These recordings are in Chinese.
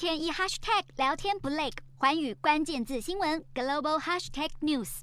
天一 hashtag 聊天不累，环宇关键字新闻 global hashtag news。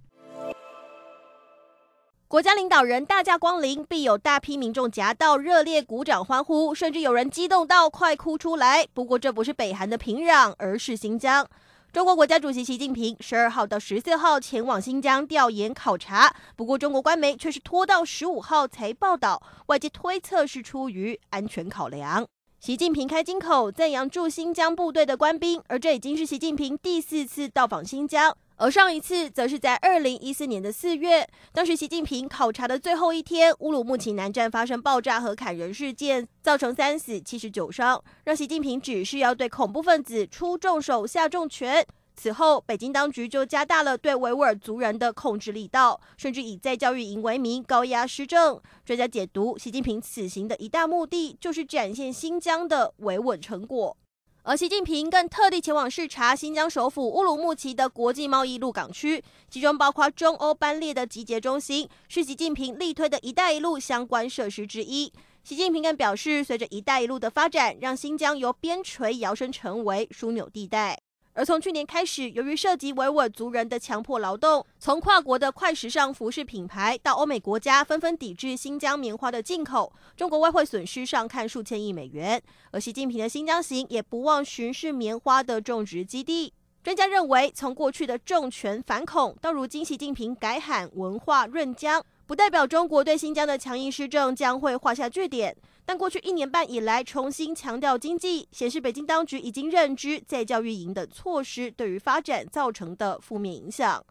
国家领导人大驾光临，必有大批民众夹道热烈鼓掌欢呼，甚至有人激动到快哭出来。不过这不是北韩的平壤，而是新疆。中国国家主席习近平十二号到十四号前往新疆调研考察，不过中国官媒却是拖到十五号才报道，外界推测是出于安全考量。习近平开金口赞扬驻新疆部队的官兵，而这已经是习近平第四次到访新疆，而上一次则是在二零一四年的四月，当时习近平考察的最后一天，乌鲁木齐南站发生爆炸和砍人事件，造成三死七十九伤，让习近平指示要对恐怖分子出重手下重拳。此后，北京当局就加大了对维吾尔族人的控制力道，甚至以再教育营为名高压施政。专家解读，习近平此行的一大目的就是展现新疆的维稳成果。而习近平更特地前往视察新疆首府乌鲁木齐的国际贸易陆港区，其中包括中欧班列的集结中心，是习近平力推的一带一路相关设施之一。习近平更表示，随着一带一路的发展，让新疆由边陲摇身成为枢纽地带。而从去年开始，由于涉及维吾尔族人的强迫劳动，从跨国的快时尚服饰品牌到欧美国家纷纷抵制新疆棉花的进口，中国外汇损失上看数千亿美元。而习近平的新疆行也不忘巡视棉花的种植基地。专家认为，从过去的重拳反恐到如今习近平改喊文化润疆，不代表中国对新疆的强硬施政将会画下句点。但过去一年半以来，重新强调经济，显示北京当局已经认知在教育营等措施对于发展造成的负面影响。